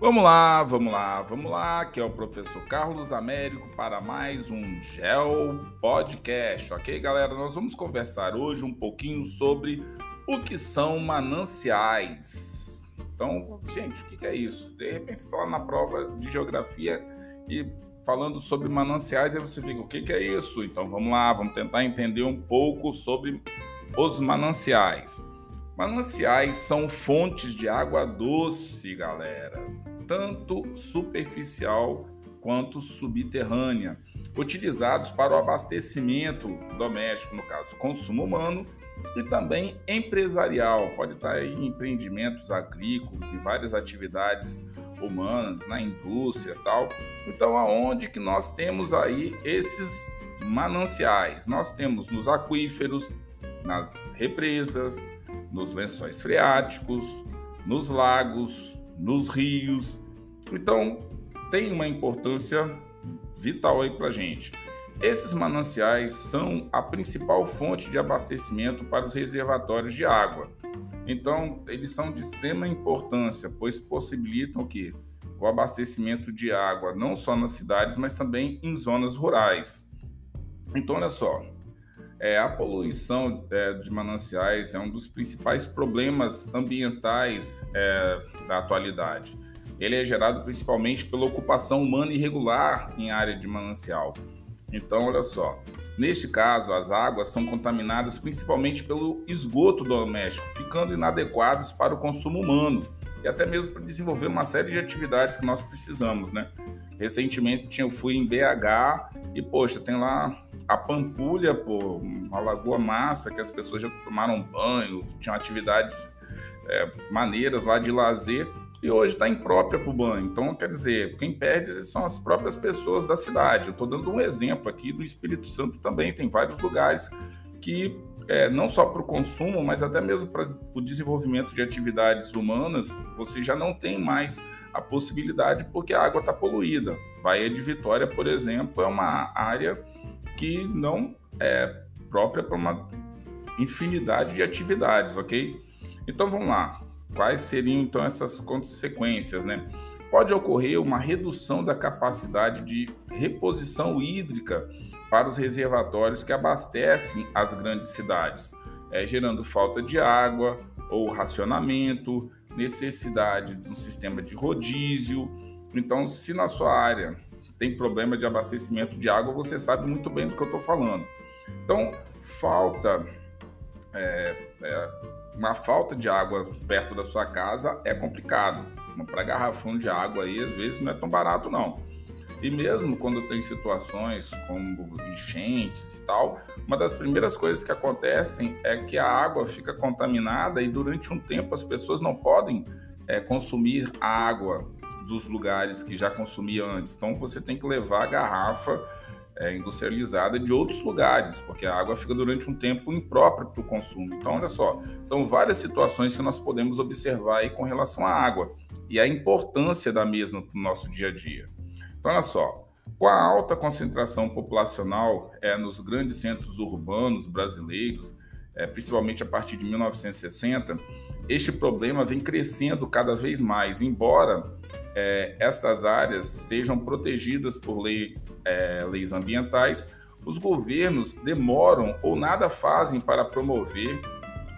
Vamos lá, vamos lá, vamos lá, que é o professor Carlos Américo para mais um Gel Podcast, ok, galera? Nós vamos conversar hoje um pouquinho sobre o que são mananciais. Então, gente, o que é isso? De repente você está lá na prova de geografia e falando sobre mananciais, aí você fica, o que é isso? Então vamos lá, vamos tentar entender um pouco sobre os mananciais. Mananciais são fontes de água doce, galera tanto superficial quanto subterrânea, utilizados para o abastecimento doméstico, no caso, consumo humano, e também empresarial, pode estar em empreendimentos agrícolas e várias atividades humanas, na indústria tal. Então, aonde que nós temos aí esses mananciais? Nós temos nos aquíferos, nas represas, nos lençóis freáticos, nos lagos, nos rios. Então, tem uma importância vital aí para gente. Esses mananciais são a principal fonte de abastecimento para os reservatórios de água. Então, eles são de extrema importância, pois possibilitam que o abastecimento de água não só nas cidades, mas também em zonas rurais. Então, olha só, é, a poluição é, de mananciais é um dos principais problemas ambientais é, da atualidade. Ele é gerado principalmente pela ocupação humana irregular em área de manancial. Então, olha só, neste caso, as águas são contaminadas principalmente pelo esgoto doméstico, ficando inadequadas para o consumo humano e até mesmo para desenvolver uma série de atividades que nós precisamos, né? Recentemente eu fui em BH e, poxa, tem lá a Pampulha, pô, uma lagoa massa que as pessoas já tomaram banho, tinham atividades é, maneiras lá de lazer e hoje está imprópria para o banho. Então, quer dizer, quem perde são as próprias pessoas da cidade. Eu estou dando um exemplo aqui do Espírito Santo também, tem vários lugares que é, não só para o consumo, mas até mesmo para o desenvolvimento de atividades humanas, você já não tem mais a possibilidade porque a água está poluída. Baía de Vitória, por exemplo, é uma área que não é própria para uma infinidade de atividades, ok? Então vamos lá. Quais seriam então essas consequências, né? Pode ocorrer uma redução da capacidade de reposição hídrica para os reservatórios que abastecem as grandes cidades, é, gerando falta de água ou racionamento, necessidade de um sistema de rodízio. Então, se na sua área tem problema de abastecimento de água, você sabe muito bem do que eu estou falando. Então, falta é, é, uma falta de água perto da sua casa é complicado. Para garrafão de água aí, às vezes, não é tão barato, não. E mesmo quando tem situações como enchentes e tal, uma das primeiras coisas que acontecem é que a água fica contaminada e durante um tempo as pessoas não podem é, consumir a água dos lugares que já consumia antes. Então você tem que levar a garrafa é, industrializada de outros lugares, porque a água fica durante um tempo imprópria para o consumo. Então, olha só, são várias situações que nós podemos observar aí com relação à água e a importância da mesma para o nosso dia a dia. Então, olha só, com a alta concentração populacional é, nos grandes centros urbanos brasileiros, é, principalmente a partir de 1960, este problema vem crescendo cada vez mais, embora é, essas áreas sejam protegidas por lei, é, leis ambientais, os governos demoram ou nada fazem para promover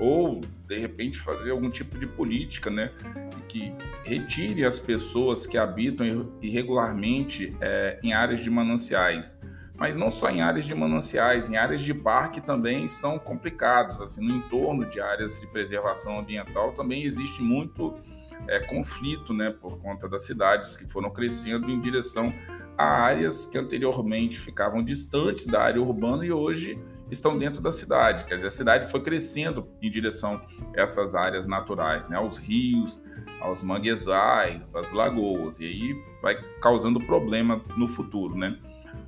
ou de repente fazer algum tipo de política, né, que retire as pessoas que habitam irregularmente é, em áreas de mananciais. Mas não só em áreas de mananciais, em áreas de parque também são complicados. Assim, no entorno de áreas de preservação ambiental também existe muito é, conflito, né, por conta das cidades que foram crescendo em direção a áreas que anteriormente ficavam distantes da área urbana e hoje estão dentro da cidade. Quer dizer, a cidade foi crescendo em direção a essas áreas naturais, né, aos rios, aos manguezais, às lagoas, e aí vai causando problema no futuro, né?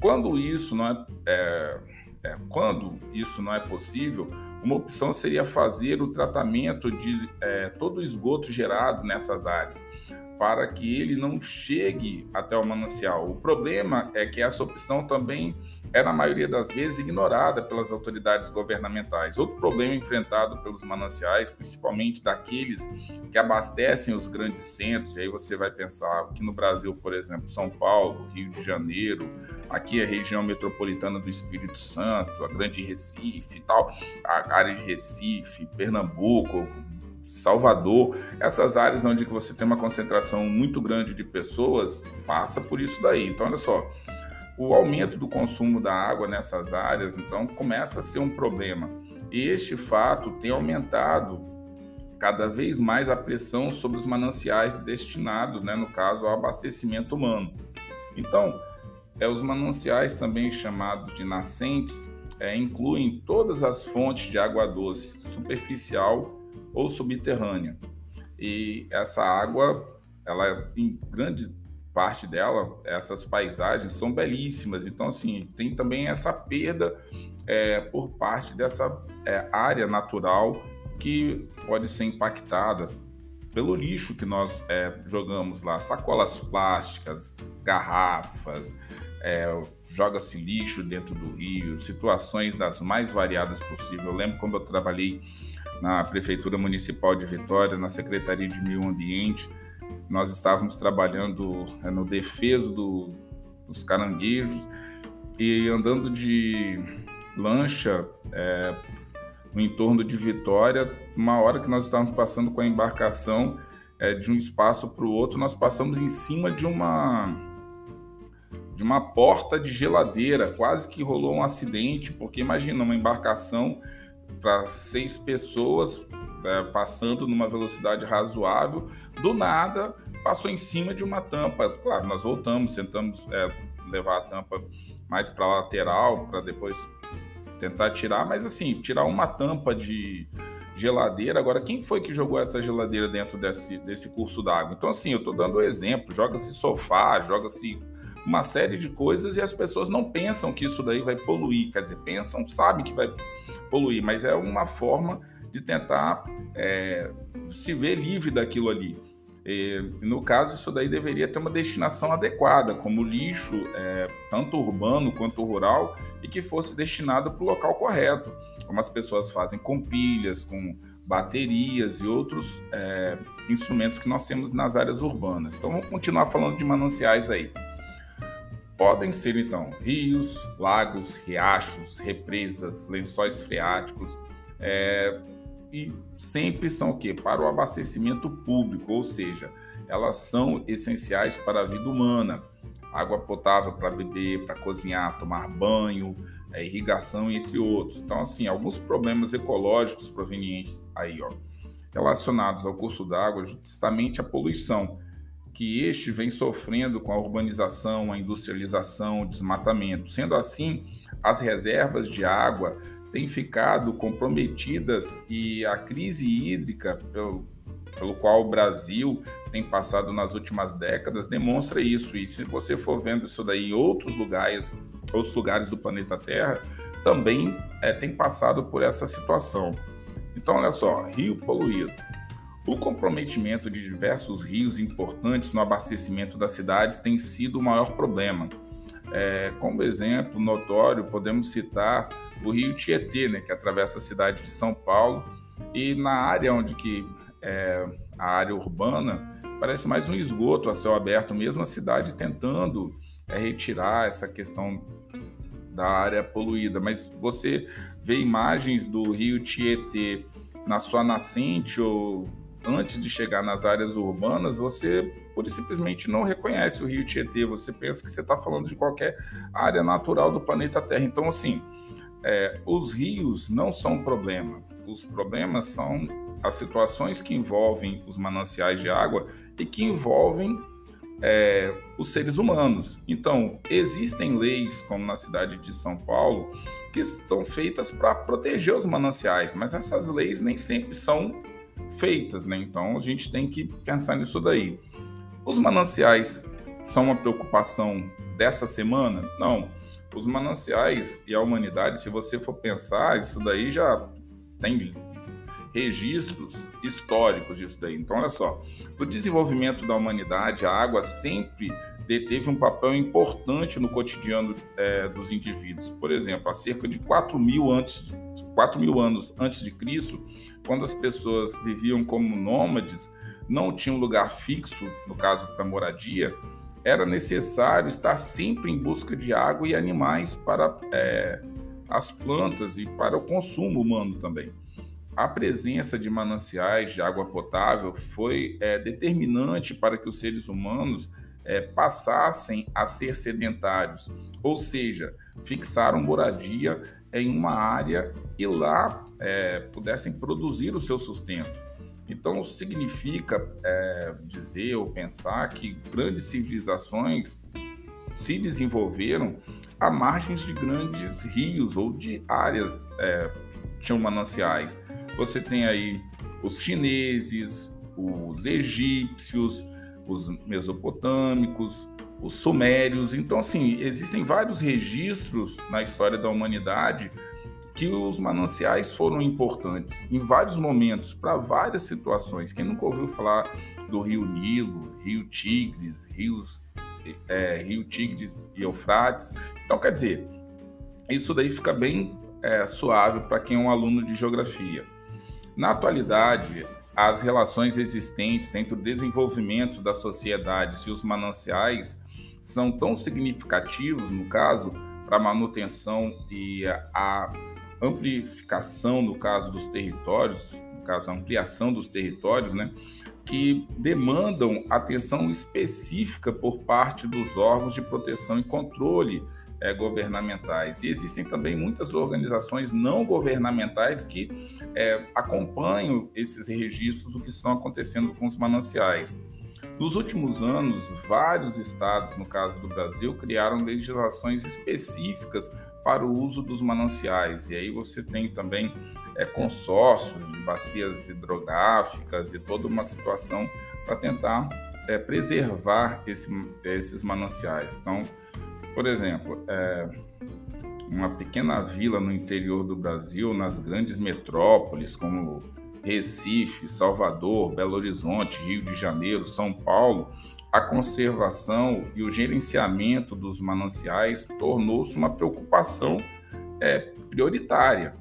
Quando isso não é, é, é quando isso não é possível, uma opção seria fazer o tratamento de é, todo o esgoto gerado nessas áreas. Para que ele não chegue até o manancial. O problema é que essa opção também é, na maioria das vezes, ignorada pelas autoridades governamentais. Outro problema enfrentado pelos mananciais, principalmente daqueles que abastecem os grandes centros, e aí você vai pensar aqui no Brasil, por exemplo, São Paulo, Rio de Janeiro, aqui a região metropolitana do Espírito Santo, a Grande Recife e tal, a área de Recife, Pernambuco, Salvador, essas áreas onde você tem uma concentração muito grande de pessoas, passa por isso daí. Então, olha só, o aumento do consumo da água nessas áreas, então, começa a ser um problema. E este fato tem aumentado cada vez mais a pressão sobre os mananciais destinados, né, no caso, ao abastecimento humano. Então, é, os mananciais, também chamados de nascentes, é, incluem todas as fontes de água doce superficial ou subterrânea. E essa água, ela em grande parte dela, essas paisagens são belíssimas. Então, assim, tem também essa perda é, por parte dessa é, área natural que pode ser impactada pelo lixo que nós é, jogamos lá, sacolas plásticas, garrafas, é, joga-se lixo dentro do rio, situações das mais variadas possíveis. Eu lembro quando eu trabalhei na Prefeitura Municipal de Vitória, na Secretaria de Meio Ambiente. Nós estávamos trabalhando é, no defeso do, dos caranguejos e andando de lancha é, no entorno de Vitória. Uma hora que nós estávamos passando com a embarcação é, de um espaço para o outro, nós passamos em cima de uma de uma porta de geladeira, quase que rolou um acidente, porque imagina uma embarcação para seis pessoas é, passando numa velocidade razoável, do nada passou em cima de uma tampa. Claro, nós voltamos, tentamos é, levar a tampa mais para a lateral para depois tentar tirar, mas assim, tirar uma tampa de geladeira. Agora, quem foi que jogou essa geladeira dentro desse, desse curso d'água? Então, assim, eu estou dando exemplo: joga-se sofá, joga-se uma série de coisas e as pessoas não pensam que isso daí vai poluir. Quer dizer, pensam, sabem que vai poluir, mas é uma forma de tentar é, se ver livre daquilo ali. E, no caso, isso daí deveria ter uma destinação adequada, como lixo, é, tanto urbano quanto rural, e que fosse destinado para o local correto, como as pessoas fazem com pilhas, com baterias e outros é, instrumentos que nós temos nas áreas urbanas. Então, vamos continuar falando de mananciais aí. Podem ser então rios, lagos, riachos, represas, lençóis freáticos, é, e sempre são o quê? Para o abastecimento público, ou seja, elas são essenciais para a vida humana. Água potável para beber, para cozinhar, tomar banho, é, irrigação, entre outros. Então, assim, alguns problemas ecológicos provenientes aí, ó, relacionados ao curso d'água, justamente a poluição que este vem sofrendo com a urbanização, a industrialização, o desmatamento. Sendo assim, as reservas de água têm ficado comprometidas e a crise hídrica pelo, pelo qual o Brasil tem passado nas últimas décadas demonstra isso. E se você for vendo isso daí em outros lugares, outros lugares do planeta Terra, também é, tem passado por essa situação. Então, olha só, rio poluído o comprometimento de diversos rios importantes no abastecimento das cidades tem sido o maior problema. É, como exemplo notório, podemos citar o rio Tietê, né, que atravessa a cidade de São Paulo, e na área onde que é, a área urbana parece mais um esgoto a céu aberto, mesmo a cidade tentando é, retirar essa questão da área poluída. Mas você vê imagens do rio Tietê na sua nascente ou antes de chegar nas áreas urbanas, você pura e simplesmente não reconhece o rio Tietê, você pensa que você está falando de qualquer área natural do planeta Terra. Então, assim, é, os rios não são um problema, os problemas são as situações que envolvem os mananciais de água e que envolvem é, os seres humanos. Então, existem leis, como na cidade de São Paulo, que são feitas para proteger os mananciais, mas essas leis nem sempre são feitas, né? Então a gente tem que pensar nisso daí. Os mananciais são uma preocupação dessa semana? Não. Os mananciais e a humanidade, se você for pensar, isso daí já tem registros históricos disso daí. Então, olha só, no desenvolvimento da humanidade, a água sempre deteve um papel importante no cotidiano é, dos indivíduos. Por exemplo, há cerca de 4 mil, antes, 4 mil anos antes de Cristo, quando as pessoas viviam como nômades, não tinham lugar fixo, no caso para moradia, era necessário estar sempre em busca de água e animais para é, as plantas e para o consumo humano também. A presença de mananciais de água potável foi é, determinante para que os seres humanos é, passassem a ser sedentários, ou seja, fixaram moradia em uma área e lá é, pudessem produzir o seu sustento. Então, significa é, dizer ou pensar que grandes civilizações se desenvolveram à margens de grandes rios ou de áreas é, que tinham mananciais. Você tem aí os chineses, os egípcios, os mesopotâmicos, os sumérios. Então, assim, existem vários registros na história da humanidade que os mananciais foram importantes em vários momentos, para várias situações. Quem nunca ouviu falar do Rio Nilo, Rio Tigres, rios, é, Rio Tigres e Eufrates? Então, quer dizer, isso daí fica bem é, suave para quem é um aluno de geografia. Na atualidade, as relações existentes entre o desenvolvimento das sociedades e os mananciais são tão significativos, no caso, para a manutenção e a amplificação, no caso dos territórios, no caso, a ampliação dos territórios, né, que demandam atenção específica por parte dos órgãos de proteção e controle é, governamentais. E existem também muitas organizações não governamentais que é, acompanham esses registros do que estão acontecendo com os mananciais. Nos últimos anos, vários estados, no caso do Brasil, criaram legislações específicas para o uso dos mananciais. E aí você tem também é, consórcios de bacias hidrográficas e toda uma situação para tentar é, preservar esse, esses mananciais. Então, por exemplo, é, uma pequena vila no interior do Brasil, nas grandes metrópoles como Recife, Salvador, Belo Horizonte, Rio de Janeiro, São Paulo, a conservação e o gerenciamento dos mananciais tornou-se uma preocupação é, prioritária.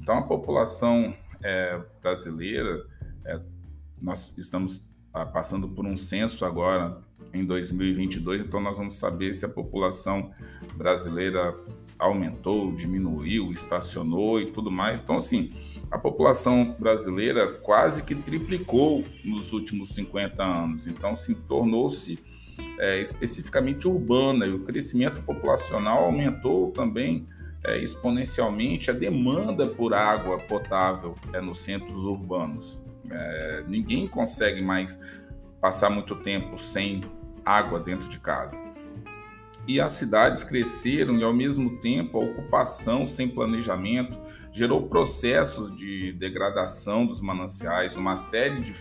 Então, a população é, brasileira, é, nós estamos ah, passando por um censo agora em 2022, então nós vamos saber se a população brasileira aumentou, diminuiu, estacionou e tudo mais. Então, assim, a população brasileira quase que triplicou nos últimos 50 anos, então se tornou-se é, especificamente urbana. E o crescimento populacional aumentou também é, exponencialmente a demanda por água potável é, nos centros urbanos. É, ninguém consegue mais passar muito tempo sem água dentro de casa e as cidades cresceram e, ao mesmo tempo, a ocupação sem planejamento gerou processos de degradação dos mananciais, uma série de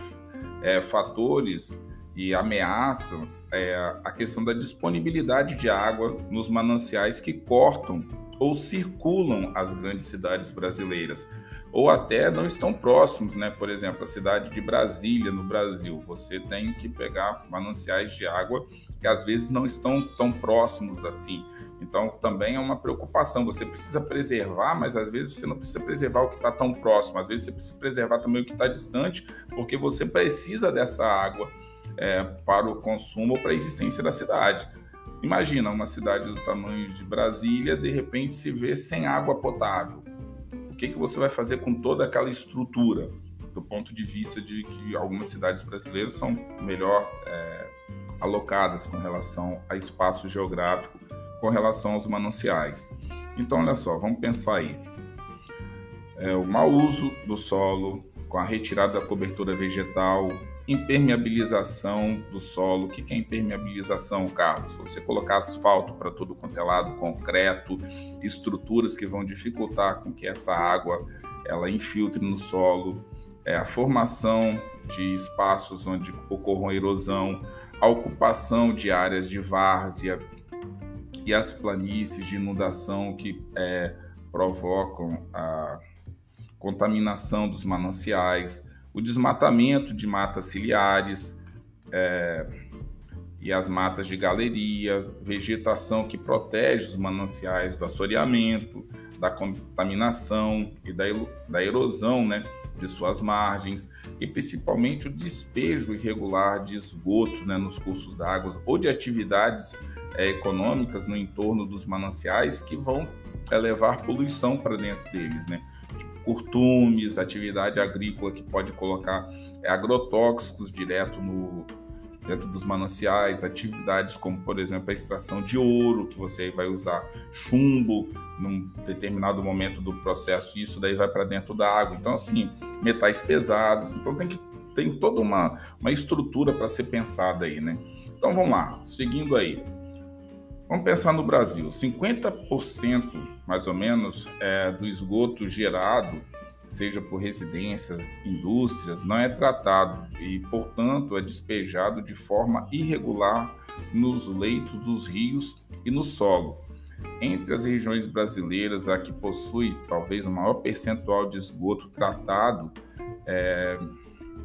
é, fatores e ameaças é, a questão da disponibilidade de água nos mananciais que cortam ou circulam as grandes cidades brasileiras ou até não estão próximos, né? Por exemplo, a cidade de Brasília, no Brasil, você tem que pegar mananciais de água que às vezes não estão tão próximos assim. Então, também é uma preocupação. Você precisa preservar, mas às vezes você não precisa preservar o que está tão próximo. Às vezes você precisa preservar também o que está distante, porque você precisa dessa água é, para o consumo ou para a existência da cidade. Imagina uma cidade do tamanho de Brasília, de repente se vê sem água potável o que, que você vai fazer com toda aquela estrutura, do ponto de vista de que algumas cidades brasileiras são melhor é, alocadas com relação a espaço geográfico, com relação aos mananciais. Então, olha só, vamos pensar aí. É, o mau uso do solo, com a retirada da cobertura vegetal, impermeabilização do solo. O que é impermeabilização, Carlos? Você colocar asfalto para todo quanto é lado, concreto, estruturas que vão dificultar com que essa água ela infiltre no solo, é a formação de espaços onde ocorram erosão, a ocupação de áreas de várzea e as planícies de inundação que é, provocam a contaminação dos mananciais, o desmatamento de matas ciliares é, e as matas de galeria, vegetação que protege os mananciais do assoreamento, da contaminação e da, da erosão né, de suas margens, e principalmente o despejo irregular de esgotos né, nos cursos d'água ou de atividades é, econômicas no entorno dos mananciais que vão é, levar poluição para dentro deles, né? Tipo, curtumes, atividade agrícola que pode colocar é, agrotóxicos direto no, dentro dos mananciais, atividades como, por exemplo, a extração de ouro, que você vai usar chumbo num determinado momento do processo, e isso daí vai para dentro da água. Então, assim, metais pesados. Então, tem que tem toda uma, uma estrutura para ser pensada aí, né? Então, vamos lá, seguindo aí. Vamos pensar no Brasil: 50% mais ou menos é, do esgoto gerado, seja por residências, indústrias, não é tratado e, portanto, é despejado de forma irregular nos leitos dos rios e no solo. Entre as regiões brasileiras, a que possui talvez o maior percentual de esgoto tratado, é,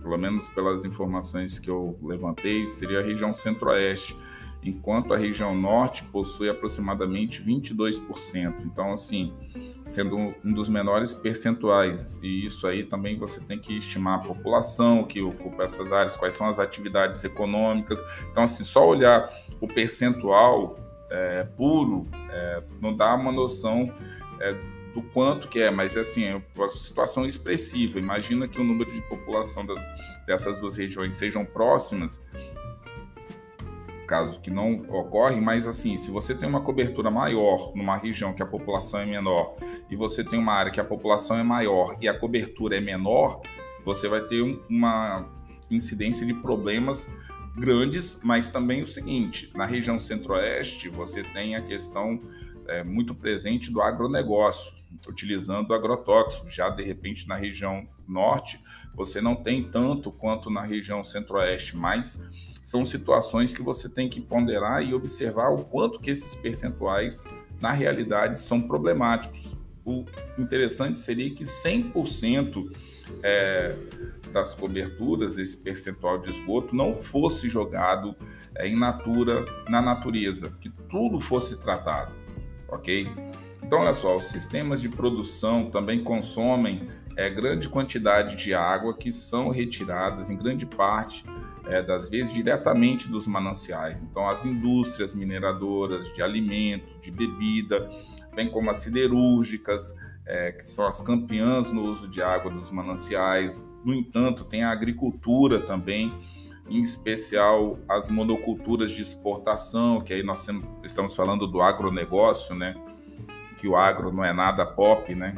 pelo menos pelas informações que eu levantei, seria a região centro-oeste enquanto a região norte possui aproximadamente 22%. Então, assim, sendo um dos menores percentuais. E isso aí também você tem que estimar a população que ocupa essas áreas, quais são as atividades econômicas. Então, assim, só olhar o percentual é, puro é, não dá uma noção é, do quanto que é, mas assim, é uma situação expressiva. Imagina que o número de população dessas duas regiões sejam próximas caso que não ocorre, mas assim, se você tem uma cobertura maior numa região que a população é menor e você tem uma área que a população é maior e a cobertura é menor, você vai ter uma incidência de problemas grandes, mas também o seguinte, na região centro-oeste você tem a questão é, muito presente do agronegócio, utilizando agrotóxicos. Já de repente na região norte você não tem tanto quanto na região centro-oeste, mas são situações que você tem que ponderar e observar o quanto que esses percentuais, na realidade, são problemáticos. O interessante seria que 100% é, das coberturas, desse percentual de esgoto, não fosse jogado é, in natura, na natureza, que tudo fosse tratado, ok? Então, olha só, os sistemas de produção também consomem é, grande quantidade de água que são retiradas, em grande parte, é, das vezes diretamente dos mananciais. Então, as indústrias mineradoras de alimentos, de bebida, bem como as siderúrgicas, é, que são as campeãs no uso de água dos mananciais. No entanto, tem a agricultura também, em especial as monoculturas de exportação, que aí nós estamos falando do agronegócio, né? Que o agro não é nada pop, né?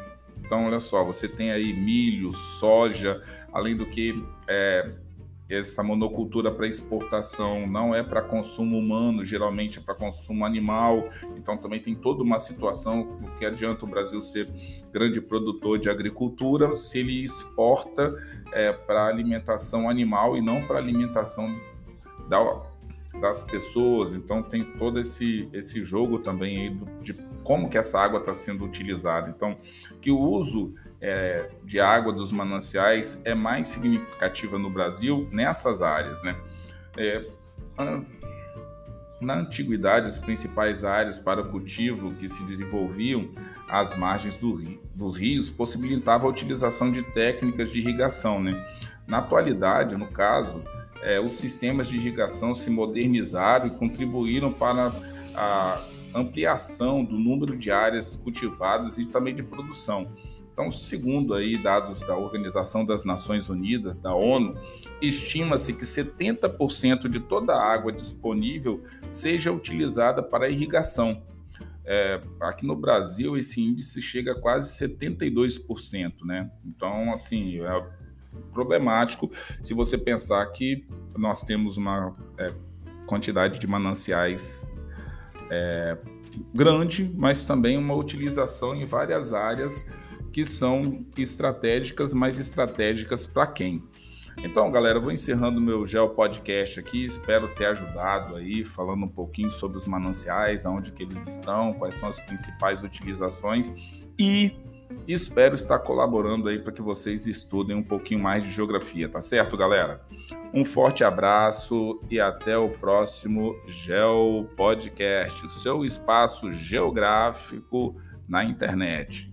Então, olha só, você tem aí milho, soja, além do que é, essa monocultura para exportação não é para consumo humano, geralmente é para consumo animal. Então também tem toda uma situação que adianta o Brasil ser grande produtor de agricultura se ele exporta é, para alimentação animal e não para alimentação da, das pessoas. Então tem todo esse, esse jogo também aí do, de como que essa água está sendo utilizada. Então que o uso é, de água dos mananciais é mais significativa no Brasil nessas áreas, né? É, na antiguidade, as principais áreas para cultivo que se desenvolviam às margens do, dos rios possibilitavam a utilização de técnicas de irrigação. Né? Na atualidade, no caso, é, os sistemas de irrigação se modernizaram e contribuíram para a ampliação do número de áreas cultivadas e também de produção. Então, segundo aí dados da Organização das Nações Unidas, da ONU, estima-se que 70% de toda a água disponível seja utilizada para irrigação. É, aqui no Brasil, esse índice chega a quase 72%, né? Então, assim, é problemático se você pensar que nós temos uma é, quantidade de mananciais é, grande, mas também uma utilização em várias áreas que são estratégicas, mas estratégicas para quem? Então, galera, vou encerrando meu Geo Podcast aqui. Espero ter ajudado aí, falando um pouquinho sobre os mananciais, aonde que eles estão, quais são as principais utilizações. E espero estar colaborando aí para que vocês estudem um pouquinho mais de geografia, tá certo, galera? Um forte abraço e até o próximo Geo Podcast, o seu espaço geográfico na internet.